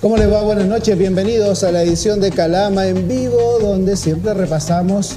¿Cómo les va? Buenas noches, bienvenidos a la edición de Calama en vivo, donde siempre repasamos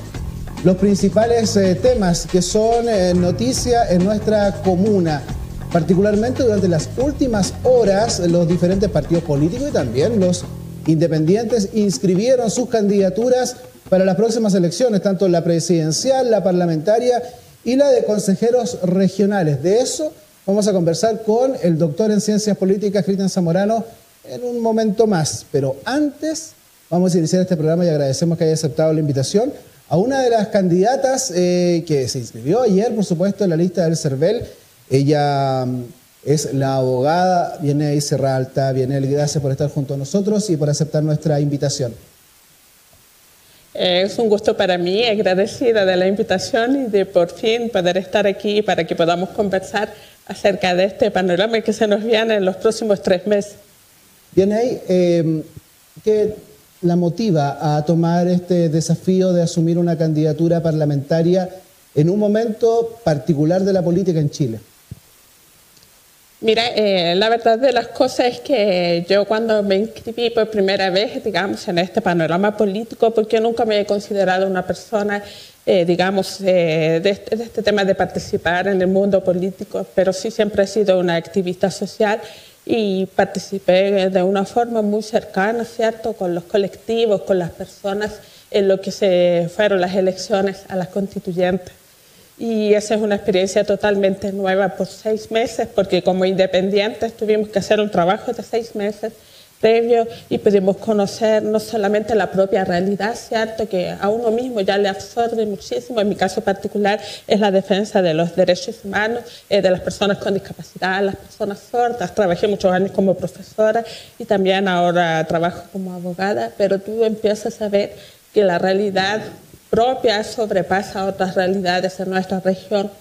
los principales eh, temas que son eh, noticia en nuestra comuna. Particularmente durante las últimas horas, los diferentes partidos políticos y también los independientes inscribieron sus candidaturas para las próximas elecciones, tanto la presidencial, la parlamentaria y la de consejeros regionales. De eso vamos a conversar con el doctor en Ciencias Políticas, Cristian Zamorano, en un momento más. Pero antes vamos a iniciar este programa y agradecemos que haya aceptado la invitación a una de las candidatas eh, que se inscribió ayer, por supuesto, en la lista del CERVEL. Ella mm, es la abogada Viene Serralta. Viene gracias por estar junto a nosotros y por aceptar nuestra invitación. Es un gusto para mí, agradecida de la invitación y de por fin poder estar aquí para que podamos conversar acerca de este panorama que se nos viene en los próximos tres meses. Viene ahí, eh, ¿qué la motiva a tomar este desafío de asumir una candidatura parlamentaria en un momento particular de la política en Chile? Mira, eh, la verdad de las cosas es que yo cuando me inscribí por primera vez, digamos, en este panorama político, porque nunca me he considerado una persona, eh, digamos, de, este, de, este, tema de participar en el mundo político, pero sí siempre he sido una activista social y participé de una forma muy cercana, ¿cierto?, con los colectivos, con las personas en lo que se fueron las elecciones a las constituyentes. Y esa es una experiencia totalmente nueva por seis meses, porque como independientes tuvimos que hacer un trabajo de seis meses previo y pudimos conocer no solamente la propia realidad, ¿cierto? Que a uno mismo ya le absorbe muchísimo. En mi caso particular es la defensa de los derechos humanos, eh, de las personas con discapacidad, las personas sordas. Trabajé muchos años como profesora y también ahora trabajo como abogada, pero tú empiezas a ver que la realidad propia sobrepasa otras realidades en nuestra región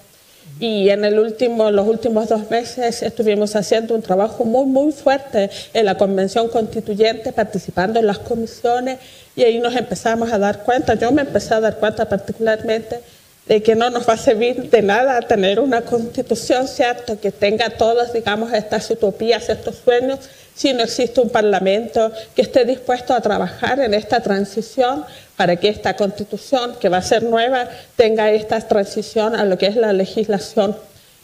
y en el último, los últimos dos meses estuvimos haciendo un trabajo muy, muy fuerte en la Convención Constituyente, participando en las comisiones, y ahí nos empezamos a dar cuenta, yo me empecé a dar cuenta particularmente de que no nos va a servir de nada tener una constitución, ¿cierto?, que tenga todas, digamos, estas utopías, estos sueños, si no existe un parlamento que esté dispuesto a trabajar en esta transición para que esta constitución, que va a ser nueva, tenga esta transición a lo que es la legislación.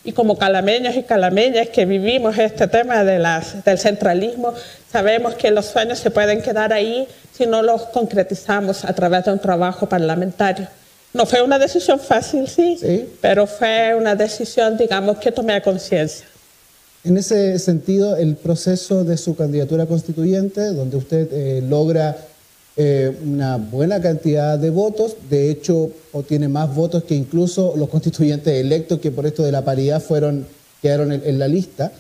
Y como calameños y calameñas que vivimos este tema de las, del centralismo, sabemos que los sueños se pueden quedar ahí si no los concretizamos a través de un trabajo parlamentario. No fue una decisión fácil, sí, sí. pero fue una decisión, digamos, que tomé conciencia. En ese sentido, el proceso de su candidatura constituyente, donde usted eh, logra eh, una buena cantidad de votos, de hecho, obtiene más votos que incluso los constituyentes electos que por esto de la paridad fueron, quedaron en, la lista.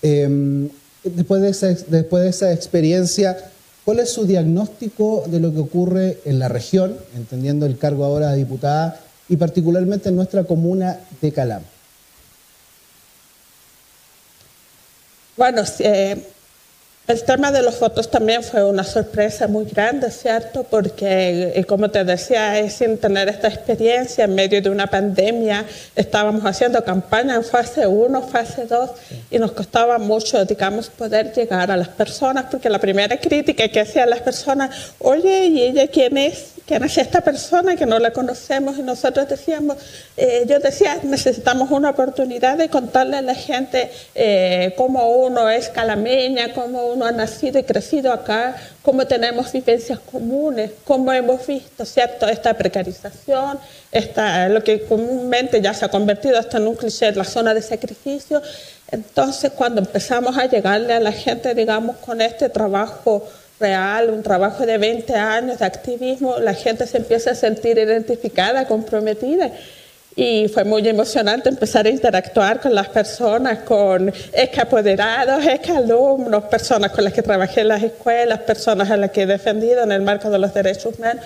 Em, después, de esa, después de esa experiencia, ¿cuál es su diagnóstico de lo que ocurre en la región, entendiendo el cargo ahora de diputada, y particularmente en nuestra comuna de Calama? Bueno, eh, el tema de los votos también fue una sorpresa muy grande, ¿cierto? Porque, eh, como te decía, sin tener esta experiencia en medio de una pandemia, estábamos haciendo campaña en fase 1, fase 2, y nos costaba mucho, digamos, poder llegar a las personas, porque la primera crítica que hacían las personas, oye, ¿y ella quién es? ¿Quién es esta persona que no la conocemos? Y nosotros decíamos, eh, yo decía, necesitamos una oportunidad de contarle a la gente eh, cómo uno es calameña, cómo uno ha nacido y crecido acá, cómo tenemos vivencias comunes, cómo hemos visto, ¿cierto?, esta precarización, esta, lo que comúnmente ya se ha convertido hasta en un cliché, la zona de sacrificio. Entonces, cuando empezamos a llegarle a la gente, digamos, con este trabajo, real, un trabajo de 20 años de activismo, la gente se empieza a sentir identificada, comprometida. Y fue muy emocionante empezar a interactuar con las personas, con ex apoderados, ex alumnos, personas con las que trabajé en las escuelas, personas a las que he defendido en el marco de los derechos humanos,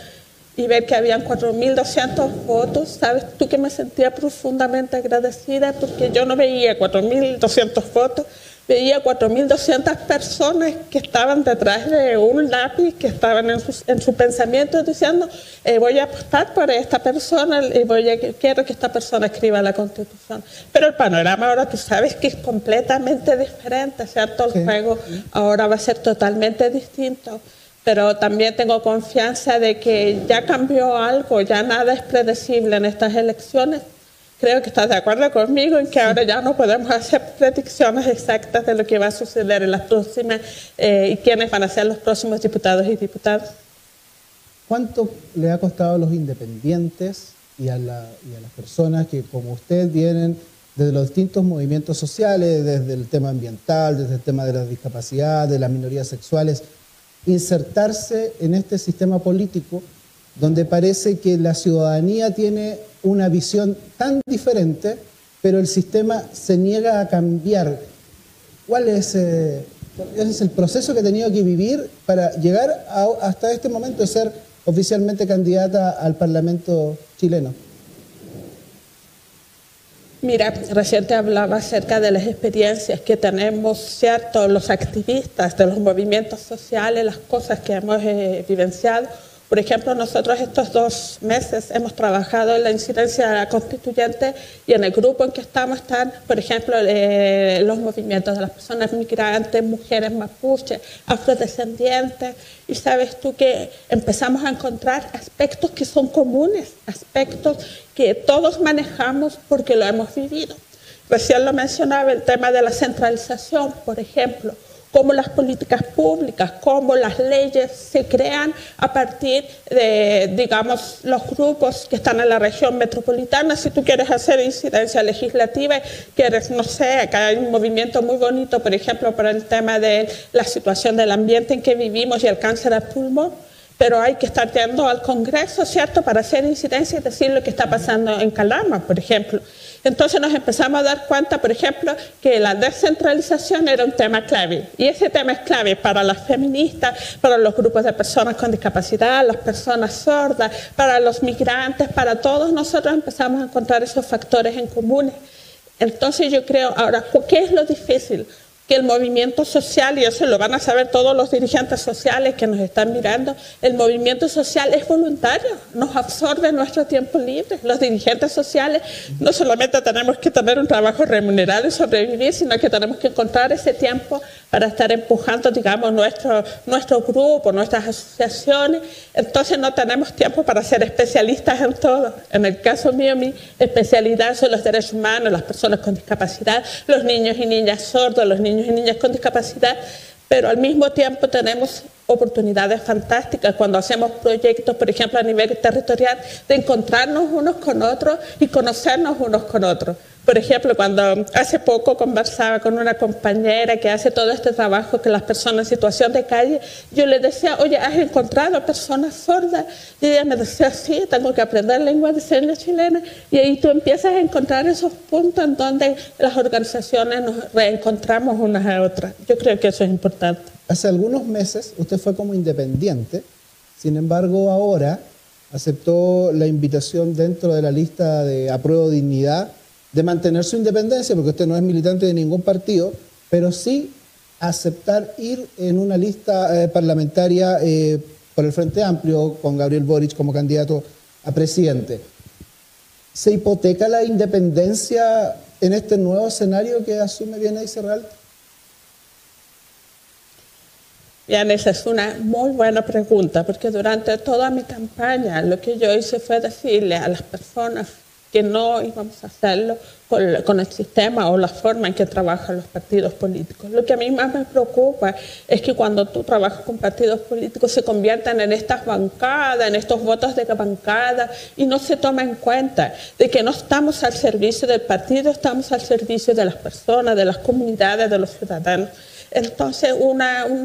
y ver que habían 4.200 votos. Sabes tú que me sentía profundamente agradecida porque yo no veía 4.200 votos, veía 4.200 personas que estaban detrás de un lápiz, que estaban en su, en su pensamiento diciendo, eh, voy a apostar por esta persona y voy a, quiero que esta persona escriba la constitución. Pero el panorama ahora tú sabes que es completamente diferente, ¿cierto? El juego ahora va a ser totalmente distinto pero también tengo confianza de que ya cambió algo, ya nada es predecible en estas elecciones. Creo que estás de acuerdo conmigo en que ahora ya no podemos hacer predicciones exactas de lo que va a suceder en las próximas eh, y quiénes van a ser los próximos diputados y diputadas. ¿Cuánto le ha costado a los independientes y a, y a las personas que, como usted, vienen desde los distintos movimientos sociales, desde el tema ambiental, desde el tema de la discapacidad, de las minorías sexuales, insertarse en este sistema político donde parece que la ciudadanía tiene una visión tan diferente, pero el sistema se niega a cambiar. ¿Cuál es, eh, es el proceso que ha tenido que vivir para llegar hasta este momento de ser oficialmente candidata al Parlamento chileno? Mira, recién te hablaba acerca de las experiencias que tenemos, ¿cierto? Los activistas de los movimientos sociales, las cosas que hemos eh, vivenciado por ejemplo, nosotros estos dos meses hemos trabajado en la incidencia constituyente y en el grupo en que estamos están, por ejemplo, eh, los movimientos de las personas migrantes, mujeres mapuches, afrodescendientes. Y sabes tú que empezamos a encontrar aspectos que son comunes, aspectos que todos manejamos porque lo hemos vivido. Recién lo mencionaba el tema de la centralización, por ejemplo cómo las políticas públicas, cómo las leyes se crean a partir de, digamos, los grupos que están en la región metropolitana. Si tú quieres hacer incidencia legislativa, quieres, no sé, acá hay un movimiento muy bonito, por ejemplo, para el tema de la situación del ambiente en que vivimos y el cáncer al pulmón pero hay que estar yendo al Congreso, ¿cierto?, para hacer incidencia y decir lo que está pasando en Calama, por ejemplo. Entonces nos empezamos a dar cuenta, por ejemplo, que la descentralización era un tema clave. Y ese tema es clave para las feministas, para los grupos de personas con discapacidad, las personas sordas, para los migrantes, para todos nosotros empezamos a encontrar esos factores en común. Entonces yo creo, ahora, ¿qué es lo difícil? Que el movimiento social, y eso lo van a saber todos los dirigentes sociales que nos están mirando, el movimiento social es voluntario, nos absorbe nuestro tiempo libre. Los dirigentes sociales no solamente tenemos que tener un trabajo remunerado y sobrevivir, sino que tenemos que encontrar ese tiempo para estar empujando, digamos, nuestro, nuestro grupo, nuestras asociaciones. Entonces no tenemos tiempo para ser especialistas en todo. En el caso mío, mi especialidad son los derechos humanos, las personas con discapacidad, los niños y niñas sordos, los niños y niñas con discapacidad, pero al mismo tiempo tenemos oportunidades fantásticas cuando hacemos proyectos, por ejemplo, a nivel territorial, de encontrarnos unos con otros y conocernos unos con otros. Por ejemplo, cuando hace poco conversaba con una compañera que hace todo este trabajo con las personas en situación de calle, yo le decía, oye, ¿has encontrado personas sordas? Y ella me decía, sí, tengo que aprender lengua de señas chilena. Y ahí tú empiezas a encontrar esos puntos en donde las organizaciones nos reencontramos unas a otras. Yo creo que eso es importante. Hace algunos meses usted fue como independiente, sin embargo ahora aceptó la invitación dentro de la lista de apruebo dignidad de mantener su independencia, porque usted no es militante de ningún partido, pero sí aceptar ir en una lista eh, parlamentaria eh, por el Frente Amplio con Gabriel Boric como candidato a presidente. ¿Se hipoteca la independencia en este nuevo escenario que asume Viene Cerral? Bien, esa es una muy buena pregunta, porque durante toda mi campaña lo que yo hice fue decirle a las personas que no íbamos a hacerlo con, el sistema o la forma en que trabajan los partidos políticos. Lo que a mí más me preocupa es que cuando tú trabajas con partidos políticos se conviertan en estas bancadas, en estos votos de bancada y no se toma en cuenta de que no estamos al servicio del partido, estamos al servicio de las personas, de las comunidades, de los ciudadanos. Entonces, un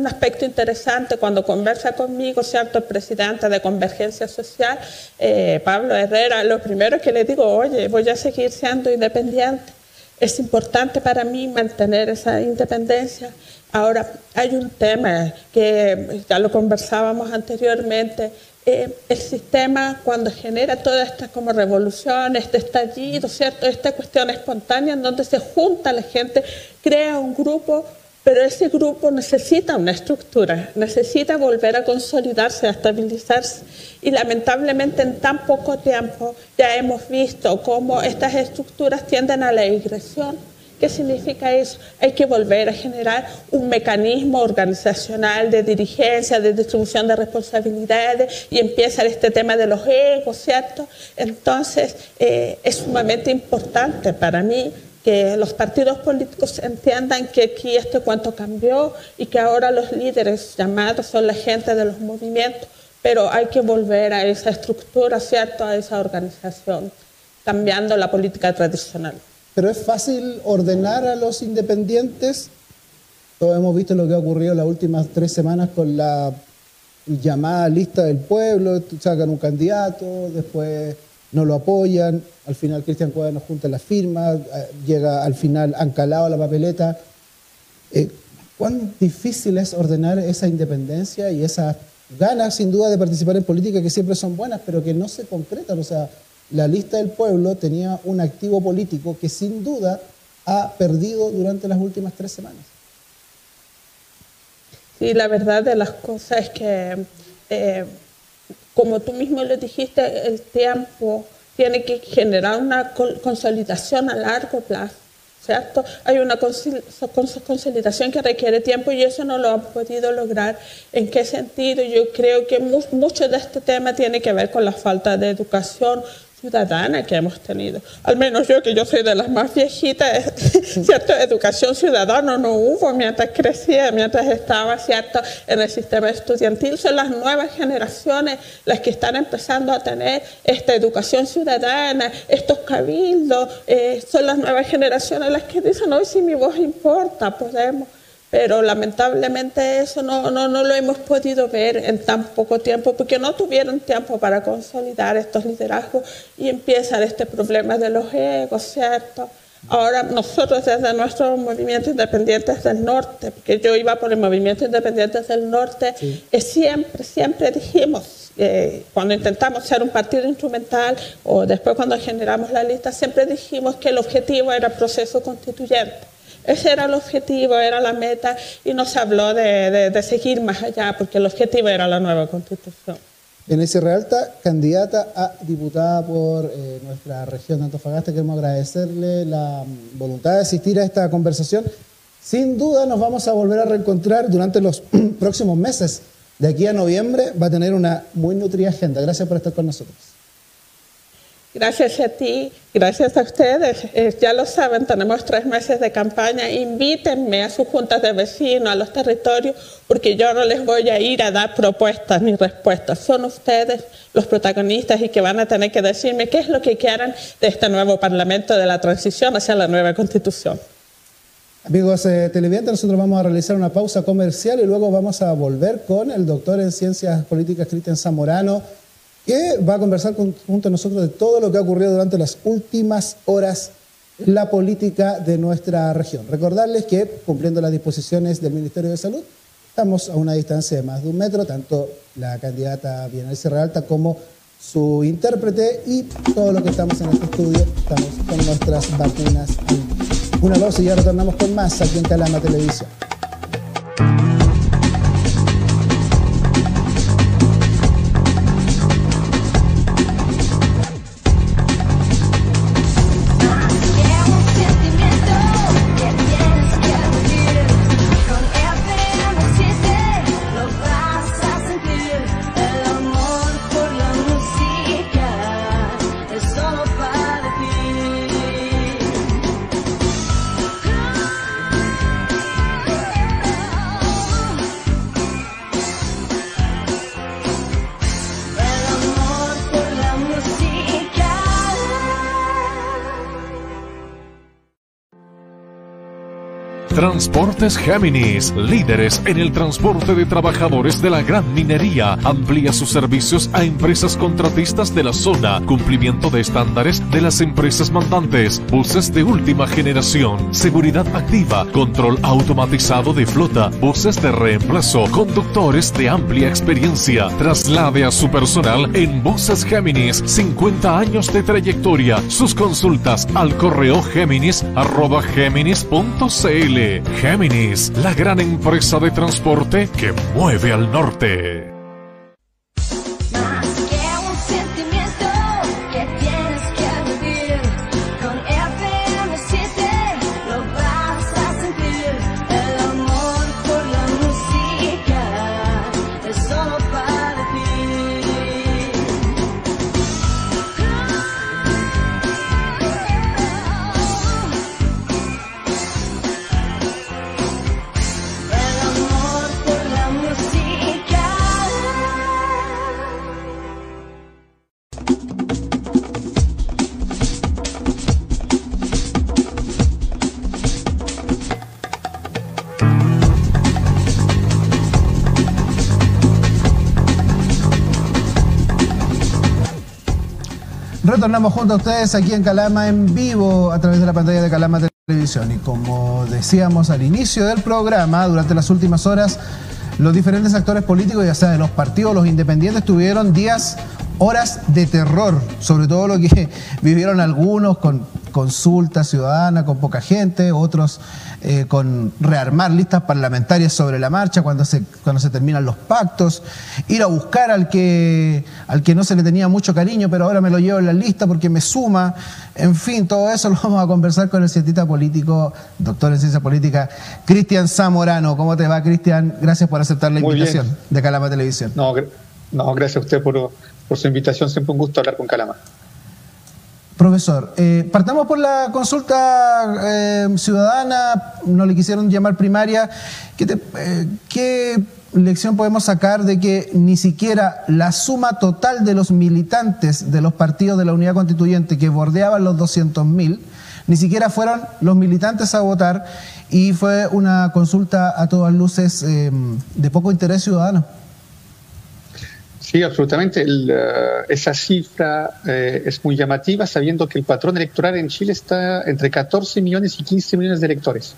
aspecto interesante cuando conversa conmigo, ¿cierto? El presidente de Convergencia Social, eh, Pablo Herrera, lo primero que le digo, oye, voy a seguir siendo independiente. Es importante para mí mantener esa independencia. Ahora, hay un tema que ya lo conversábamos anteriormente, eh, el sistema cuando genera toda esta como revolución, este estallido, ¿cierto? Esta cuestión espontánea en donde se junta la gente, crea un grupo, pero ese grupo necesita una estructura, necesita volver a consolidarse, a estabilizarse. Y lamentablemente en tan poco tiempo ya hemos visto cómo estas estructuras tienden a la digresión ¿Qué significa eso? Hay que volver a generar un mecanismo organizacional de dirigencia, de distribución de responsabilidades y empieza este tema de los egos, ¿cierto? Entonces, eh, es sumamente importante para mí que los partidos políticos entiendan que aquí este cuento cambió y que ahora los líderes llamados son la gente de los movimientos, pero hay que volver a esa estructura, ¿cierto? A esa organización, cambiando la política tradicional pero es fácil ordenar a los independientes. Todos hemos visto lo que ha ocurrido las últimas tres semanas con la llamada lista del pueblo, sacan un candidato, después no lo apoyan, al final Cristian no junta las firmas, eh, llega al final ancalado a la papeleta. Eh, ¿Cuán difícil es ordenar esa independencia y esas ganas, sin duda, de participar en política que siempre son buenas, pero que no se concretan? O sea, la lista del pueblo tenía un activo político que sin duda ha perdido durante las últimas tres semanas. Sí, la verdad de las cosas es que, eh, como tú mismo lo dijiste, el tiempo tiene que generar una consolidación a largo plazo. ¿cierto? Hay una consolidación que requiere tiempo y eso no lo han podido lograr. ¿En qué sentido? Yo creo que mucho de este tema tiene que ver con la falta de educación ciudadana que hemos tenido. Al menos yo, que yo soy de las más viejitas, ¿cierto? Educación ciudadana no hubo mientras crecía, mientras estaba, ¿cierto? En el sistema estudiantil. Son las nuevas generaciones las que están empezando a tener esta educación ciudadana, estos cabildos. Eh, son las nuevas generaciones las que dicen, hoy si mi voz importa, podemos pero lamentablemente eso no, no, no, lo hemos podido ver en tan poco tiempo porque no tuvieron tiempo para consolidar estos liderazgos y empieza este problema de los egos, ¿cierto? Ahora nosotros desde nuestro movimiento Independientes del Norte, porque yo iba por el movimiento Independientes del Norte, eh, siempre, siempre dijimos, eh, cuando intentamos ser un partido instrumental o después cuando generamos la lista, siempre dijimos que el objetivo era el proceso constituyente ese era el objetivo, era la meta y no se habló de, seguir más allá porque el objetivo era la nueva constitución. ese Realta, candidata a diputada por eh, nuestra región de Antofagasta, queremos agradecerle la voluntad de asistir a esta conversación. Sin duda nos vamos a volver a reencontrar durante los próximos meses. De aquí a noviembre va a tener una muy nutrida agenda. Gracias por estar con nosotros. Gracias a ti, gracias a ustedes. Eh, ya lo saben, tenemos tres meses de campaña. Invítenme a sus juntas de vecinos, a los territorios, porque yo no les voy a ir a dar propuestas ni respuestas. Son ustedes los protagonistas y que van a tener que decirme qué es lo que quieran de este nuevo Parlamento de la transición hacia la nueva Constitución. Amigos eh, televidentes, nosotros vamos a realizar una pausa comercial y luego vamos a volver con el doctor en Ciencias Políticas Cristian Zamorano que va a conversar junto a nosotros de todo lo que ha ocurrido durante las últimas horas la política de nuestra región. Recordarles que, cumpliendo las disposiciones del Ministerio de Salud, estamos a una distancia de más de un metro, tanto la candidata Bienal Sierra Alta como su intérprete y todos los que estamos en este estudio estamos con nuestras vacunas. Una pausa y ya retornamos con más aquí en Calama Televisión. മാത്രം Transportes Géminis, líderes en el transporte de trabajadores de la gran minería, amplía sus servicios a empresas contratistas de la zona, cumplimiento de estándares de las empresas mandantes, buses de última generación, seguridad activa, control automatizado de flota, buses de reemplazo, conductores de amplia experiencia. Traslade a su personal en Buses Géminis, 50 años de trayectoria. Sus consultas al correo géminis arroba géminis.cl. Géminis, la gran empresa de transporte que mueve al norte. Retornamos junto a ustedes aquí en Calama en vivo a través de la pantalla de Calama Televisión. Y como decíamos al inicio del programa, durante las últimas horas, los diferentes actores políticos, ya sea de los partidos, los independientes, tuvieron días, horas de terror, sobre todo lo que vivieron algunos con consulta ciudadana, con poca gente, otros eh, con rearmar listas parlamentarias sobre la marcha cuando se, cuando se terminan los pactos, ir a buscar al que, al que no se le tenía mucho cariño, pero ahora me lo llevo en la lista porque me suma. En fin, todo eso lo vamos a conversar con el cientista político, doctor en ciencia política, Cristian Zamorano. ¿Cómo te va, Cristian? Gracias por aceptar la invitación de Calama Televisión. No, no, gracias a usted por, su invitación. Siempre un gusto hablar con Calama. Profesor, eh, partamos por la consulta eh, ciudadana, no le quisieron llamar primaria. Eh, ¿Qué, lección podemos sacar de que ni siquiera la suma total de los militantes de los partidos de la unidad constituyente que bordeaban los 200.000, ni siquiera fueron los militantes a votar y fue una consulta a todas luces de poco interés ciudadano? Sí, absolutamente. Eh, esa cifra eh, es muy llamativa, sabiendo que el patrón electoral en Chile está entre 14 millones y 15 millones de electores.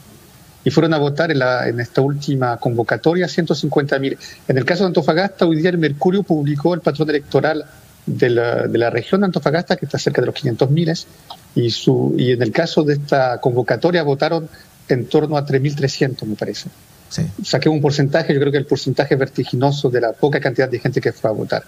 Y fueron a votar en, la, en esta última convocatoria 150 mil. En el caso de Antofagasta, hoy día el Mercurio publicó el patrón electoral de la, de la región de Antofagasta, que está cerca de los 500 miles, y, y en el caso de esta convocatoria votaron en torno a 3.300, me parece. Saqué un porcentaje, yo creo que el porcentaje vertiginoso de la poca cantidad de gente que fue a votar.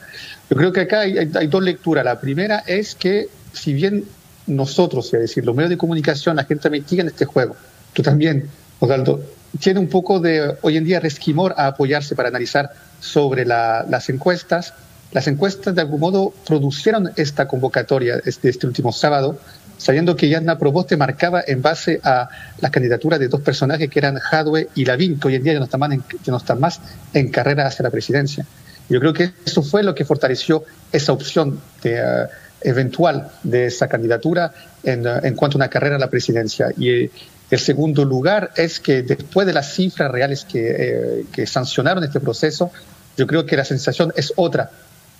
Yo creo que acá hay, dos lecturas. La primera es que si bien nosotros, es decir, los medios de comunicación, la gente metida en este juego, tú también, Osvaldo, tiene un poco de hoy en día resquimor a apoyarse para analizar sobre las encuestas. Las encuestas de algún modo producieron esta convocatoria este, este último sábado sabiendo que Yasna Proboste marcaba en base a las candidaturas de dos personajes que eran Jadwe y Lavín, que hoy en día ya no están más en, no están más en carrera hacia la presidencia. Yo creo que eso fue lo que fortaleció esa opción eh, eventual de esa candidatura en, eh, en, cuanto a una carrera a la presidencia. Y eh, el segundo lugar es que después de las cifras reales que, que sancionaron este proceso, yo creo que la sensación es otra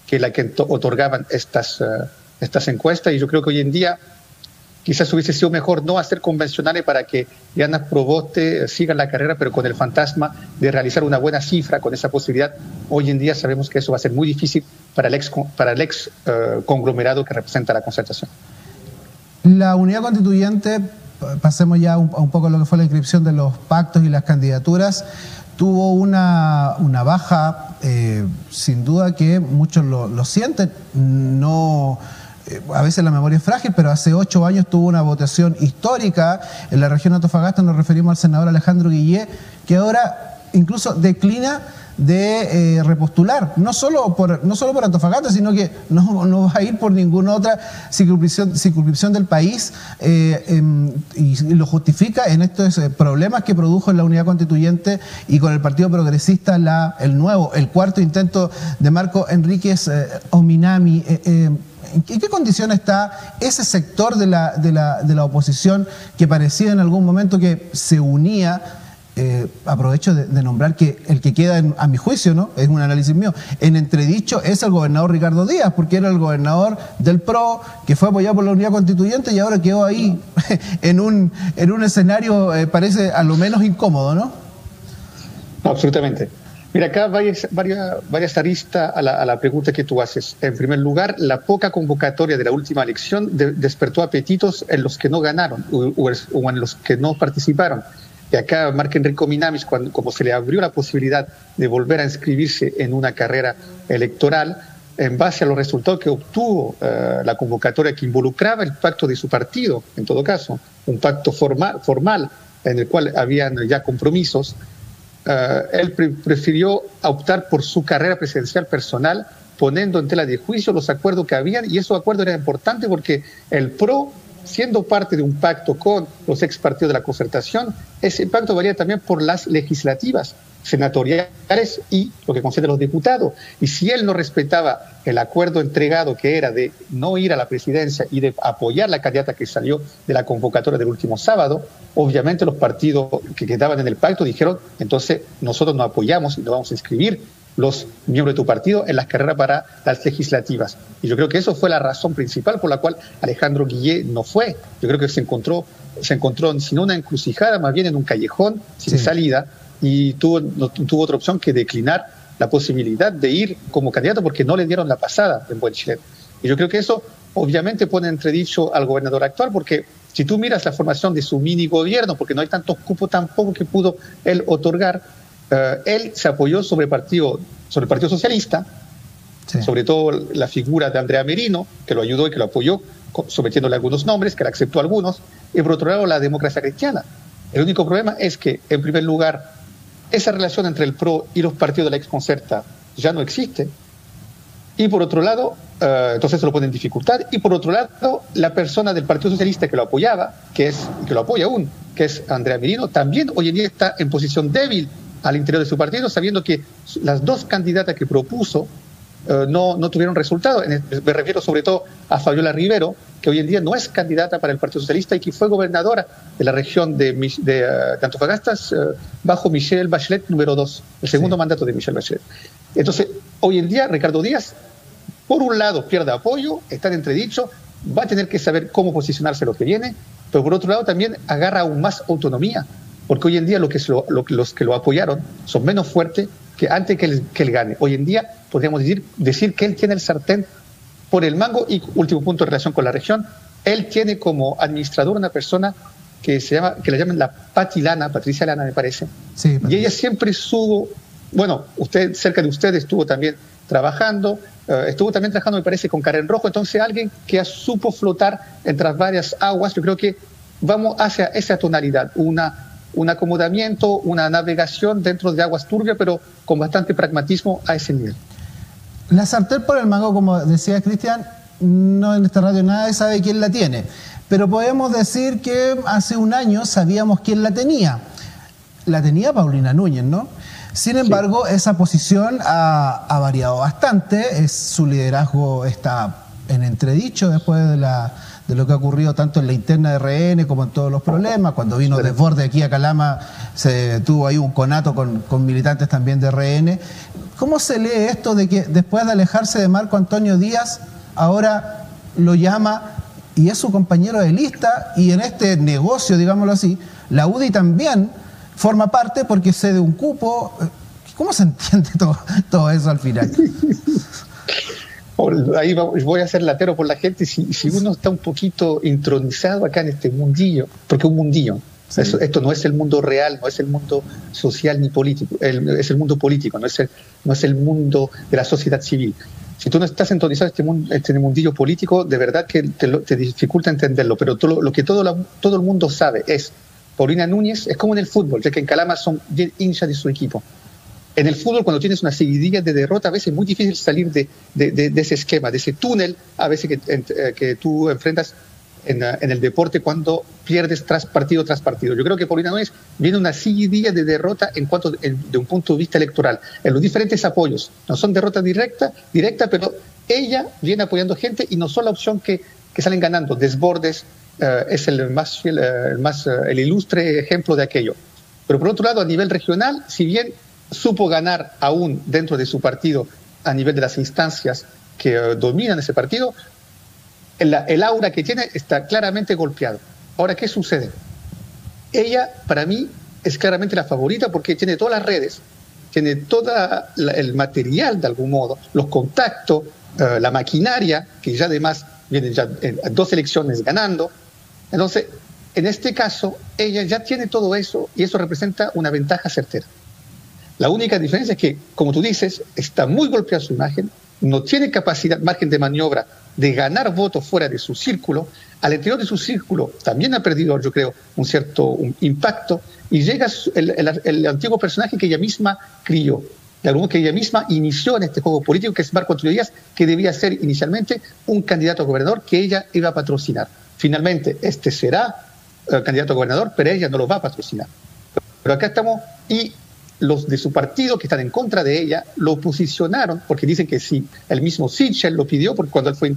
que la que otorgaban estas, estas encuestas y yo creo que hoy en día quizás hubiese sido mejor no hacer convencionales para que Diana Proboste siga la carrera, pero con el fantasma de realizar una buena cifra, con esa posibilidad. Hoy en día sabemos que eso va a ser muy difícil para el ex, para el ex eh, conglomerado que representa la concertación. La unidad constituyente, pasemos ya un, un poco a lo que fue la inscripción de los pactos y las candidaturas, tuvo una, una baja, eh, sin duda que muchos lo, lo sienten, no a veces la memoria es frágil, pero hace ocho años tuvo una votación histórica en la región Antofagasta, nos referimos al senador Alejandro Guillé, que ahora incluso declina de eh, repostular, no solo, por, no solo por Antofagasta, sino que no, no va a ir por ninguna otra circunscripción, del país eh, em, y lo justifica en estos problemas que produjo en la unidad constituyente y con el Partido Progresista la, el nuevo, el cuarto intento de Marco Enríquez Ominami ¿En qué condición está ese sector de la, de la, de la oposición que parecía en algún momento que se unía? Eh, aprovecho de, nombrar que el que queda, a mi juicio, ¿no? Es un análisis mío, en entredicho es el gobernador Ricardo Díaz, porque era el gobernador del PRO, que fue apoyado por la Unidad Constituyente y ahora quedó ahí en un, en un escenario, eh, parece a lo menos incómodo, ¿no? Absolutamente. Mira, acá varias, varias, varias aristas a la, pregunta que tú haces. En primer lugar, la poca convocatoria de la última elección despertó apetitos en los que no ganaron o en los que no participaron. Y acá Marc Enrico Minamis, cuando, como se le abrió la posibilidad de volver a inscribirse en una carrera electoral, en base a los resultados que obtuvo eh, la convocatoria que involucraba el pacto de su partido, en todo caso, un pacto formal, formal en el cual habían ya compromisos, eh, él prefirió optar por su carrera presidencial personal, poniendo en tela de juicio los acuerdos que habían, y esos acuerdos eran importantes porque el PRO siendo parte de un pacto con los ex partidos de la concertación, ese pacto valía también por las legislativas, senatoriales y lo que concede a los diputados. Y si él no respetaba el acuerdo entregado que era de no ir a la presidencia y de apoyar la candidata que salió de la convocatoria del último sábado, obviamente los partidos que quedaban en el pacto dijeron, entonces nosotros no apoyamos y no vamos a inscribir los miembros de tu partido en las carreras para las legislativas. Y yo creo que eso fue la razón principal por la cual Alejandro Guillé no fue. Yo creo que se encontró, se encontró sin una encrucijada, más bien en un callejón sin salida, y tuvo, no, tuvo otra opción que declinar la posibilidad de ir como candidato porque no le dieron la pasada en Buen Chile. Y yo creo que eso obviamente pone entredicho al gobernador actual porque si tú miras la formación de su mini gobierno, porque no hay tantos cupos tampoco que pudo él otorgar, eh, él se apoyó sobre el Partido, sobre el partido Socialista, sobre todo la figura de Andrea Merino, que lo ayudó y que lo apoyó, sometiéndole algunos nombres, que le aceptó algunos, y por otro lado la democracia cristiana. El único problema es que, en primer lugar, esa relación entre el PRO y los partidos de la exconcerta ya no existe, y por otro lado, eh, entonces se lo pone en dificultad, y por otro lado, la persona del Partido Socialista que lo apoyaba, que, es, que lo apoya aún, que es Andrea Merino, también hoy en día está en posición débil al interior de su partido, sabiendo que las dos candidatas que propuso eh, no, no, tuvieron resultado. Me refiero sobre todo a Fabiola Rivero, que hoy en día no es candidata para el Partido Socialista y que fue gobernadora de la región de, de, de Antofagasta eh, bajo Michelle Bachelet número dos, el segundo mandato de Michelle Bachelet. Entonces, hoy en día Ricardo Díaz, por un lado, pierde apoyo, está en entredicho, va a tener que saber cómo posicionarse lo que viene, pero por otro lado también agarra aún más autonomía porque hoy en día lo que los que lo apoyaron son menos fuertes que antes que él, que él gane. Hoy en día podríamos decir, decir que él tiene el sartén por el mango y último punto en relación con la región, él tiene como administrador una persona que se llama, que la llaman la Patilana, Patricia Lana me parece, sí, y ella siempre estuvo, bueno, usted cerca de usted estuvo también trabajando, eh, estuvo también trabajando me parece con Karen Rojo, entonces alguien que supo flotar entre varias aguas, yo creo que vamos hacia esa tonalidad, una un acomodamiento, una navegación dentro de aguas turbias, pero con bastante pragmatismo a ese nivel. La sartén por el mango, como decía Cristian, no en esta radio nadie sabe quién la tiene, pero podemos decir que hace un año sabíamos quién la tenía. La tenía Paulina Núñez, ¿no? Sin embargo, esa posición ha, ha, variado bastante, es, su liderazgo está en entredicho después de la de lo que ha ocurrido tanto en la interna de RN como en todos los problemas. Cuando vino Desborde aquí a Calama, se tuvo ahí un conato con, militantes también de RN. ¿Cómo se lee esto de que después de alejarse de Marco Antonio Díaz, ahora lo llama y es su compañero de lista y en este negocio, digámoslo así, la UDI también forma parte porque cede un cupo. ¿Cómo se entiende todo, todo eso al final? ahí voy a ser latero por la gente, si, si, uno está un poquito intronizado acá en este mundillo, porque un mundillo, esto no es el mundo real, no es el mundo social ni político, es el mundo político, no es el, no es el mundo de la sociedad civil. Si tú no estás entonizado en este, este mundillo político, de verdad que te, te dificulta entenderlo, pero todo, lo que todo, todo el mundo sabe es, Paulina Núñez es como en el fútbol, ya que en Calama son bien hinchas de su equipo en el fútbol, cuando tienes una seguidilla de derrota, a veces es muy difícil salir de, ese esquema, de ese túnel, a veces que, eh, que tú enfrentas en, eh, en, el deporte cuando pierdes tras partido tras partido. Yo creo que Paulina Núñez viene una seguidilla de derrota en cuanto de, un punto de vista electoral, en los diferentes apoyos. No son derrotas directas, directa, pero ella viene apoyando gente y no son la opción que, que salen ganando. Desbordes eh, es el más, el, más el ilustre ejemplo de aquello. Pero por otro lado, a nivel regional, si bien supo ganar aún dentro de su partido a nivel de las instancias que dominan ese partido, el, aura que tiene está claramente golpeado. Ahora, ¿qué sucede? Ella, para mí, es claramente la favorita porque tiene todas las redes, tiene todo el material de algún modo, los contactos, eh, la maquinaria, que ya además viene ya dos elecciones ganando. Entonces, en este caso, ella ya tiene todo eso y eso representa una ventaja certera. La única diferencia es que, como tú dices, está muy golpeada su imagen, no tiene capacidad, margen de maniobra de ganar votos fuera de su círculo, al interior de su círculo también ha perdido, yo creo, un cierto impacto y llega el, antiguo personaje que ella misma crió, algún que ella misma inició en este juego político, que es Marco Antonio Díaz, que debía ser inicialmente un candidato a gobernador que ella iba a patrocinar. Finalmente, este será el candidato a gobernador, pero ella no lo va a patrocinar. Pero acá estamos, y los de su partido que están en contra de ella lo posicionaron, porque dicen que sí, el mismo Sichel lo pidió, porque cuando él fue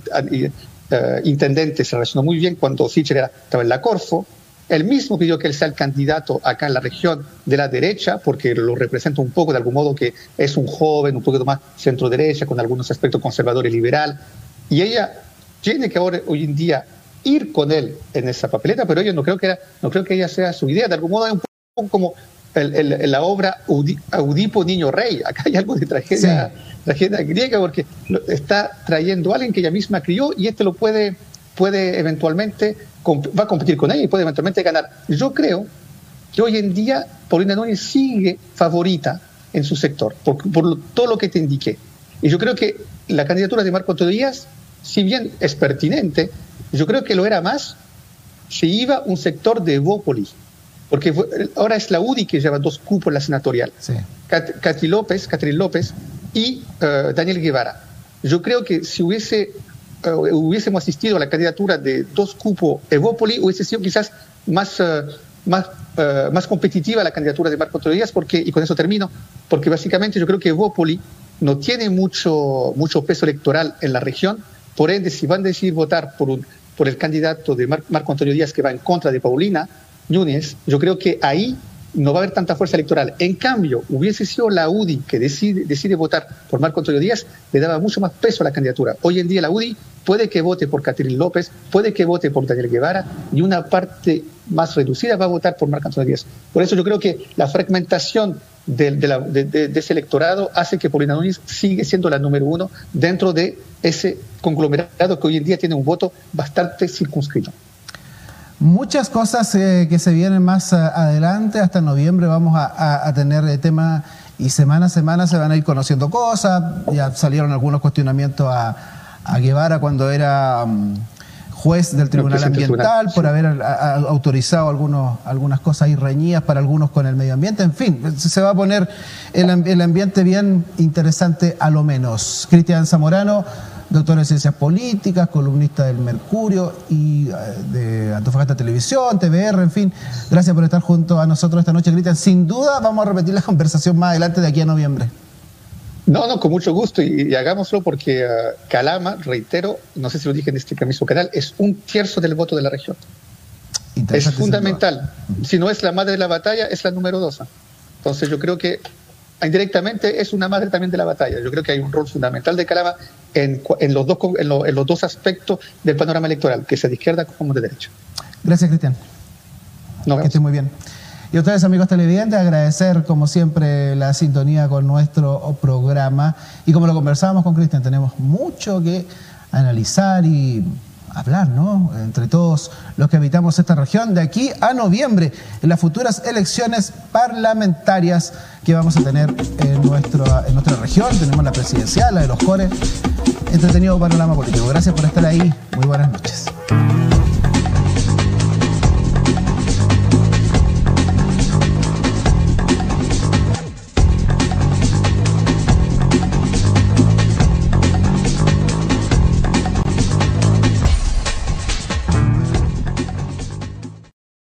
eh, intendente se relacionó muy bien cuando Sichel estaba en la Corfo, él mismo pidió que él sea el candidato acá en la región de la derecha, porque lo representa un poco de algún modo que es un joven, un poquito más centro-derecha, con algunos aspectos conservador y liberal. Y ella tiene que ahora, hoy en día, ir con él en esa papeleta, pero yo no creo que, no creo que ella sea su idea. De algún modo es un poco como la obra Audipo Niño Rey. Acá hay algo de tragedia, tragedia griega porque está trayendo a alguien que ella misma crió y este lo puede, puede eventualmente va a competir con ella y puede eventualmente ganar. Yo creo que hoy en día Paulina Núñez sigue favorita en su sector, por, todo lo que te indiqué. Y yo creo que la candidatura de Marco Antonio Díaz, si bien es pertinente, yo creo que lo era más si iba un sector de Evópolis, porque ahora es la UDI que lleva dos cupos en la senatorial. Sí. López, Catherine López y eh, Daniel Guevara. Yo creo que si hubiese eh, hubiésemos asistido a la candidatura de dos cupos Evópoli, hubiese sido quizás más, eh, más, más competitiva la candidatura de Marco Antonio Díaz, porque, y con eso termino, porque básicamente yo creo que Evópoli no tiene mucho, mucho peso electoral en la región, por ende, si van a decidir votar por, un, por el candidato de Marco Antonio Díaz que va en contra de Paulina Núñez, yo creo que ahí no va a haber tanta fuerza electoral. En cambio, hubiese sido la UDI que decide, decide votar por Marco Antonio Díaz, le daba mucho más peso a la candidatura. Hoy en día la UDI puede que vote por Catherine López, puede que vote por Daniel Guevara y una parte más reducida va a votar por Marco Antonio Díaz. Por eso yo creo que la fragmentación de, ese electorado hace que Paulina Núñez sigue siendo la número uno dentro de ese conglomerado que hoy en día tiene un voto bastante circunscrito. Muchas cosas eh, que se vienen más eh, adelante, hasta noviembre vamos a, tener el tema y semana a semana se van a ir conociendo cosas, ya salieron algunos cuestionamientos a, Guevara cuando era mm, juez del Tribunal Ambiental por haber autorizado algunos, algunas cosas irreñidas para algunos con el medio ambiente, en fin, se va a poner el, el ambiente bien interesante a lo menos. Cristian Zamorano doctor en ciencias políticas, columnista del Mercurio y eh, de Antofagasta Televisión, TVR, en fin. Gracias por estar junto a nosotros esta noche, Cristian. Sin duda vamos a repetir la conversación más adelante de aquí a noviembre. No, no, con mucho gusto y, hagámoslo porque uh, Calama, reitero, no sé si lo dije en este mismo canal, es un tercio del voto de la región. Es fundamental. Si no es la madre de la batalla, es la número dos. Entonces yo creo que indirectamente es una madre también de la batalla. Yo creo que hay un rol fundamental de Calama en, los, dos, en, los dos aspectos del panorama electoral, que sea de izquierda como de derecha. Gracias, Cristian. que esté muy bien. Y a ustedes, amigos televidentes, agradecer como siempre la sintonía con nuestro programa. Y como lo conversábamos con Cristian, tenemos mucho que analizar y hablar, ¿no? Entre todos los que habitamos esta región, de aquí a noviembre, en las futuras elecciones parlamentarias que vamos a tener en, nuestro, en nuestra región. Tenemos la presidencial, la de los CORE. Entretenido panorama político. Gracias por estar ahí. Muy buenas noches.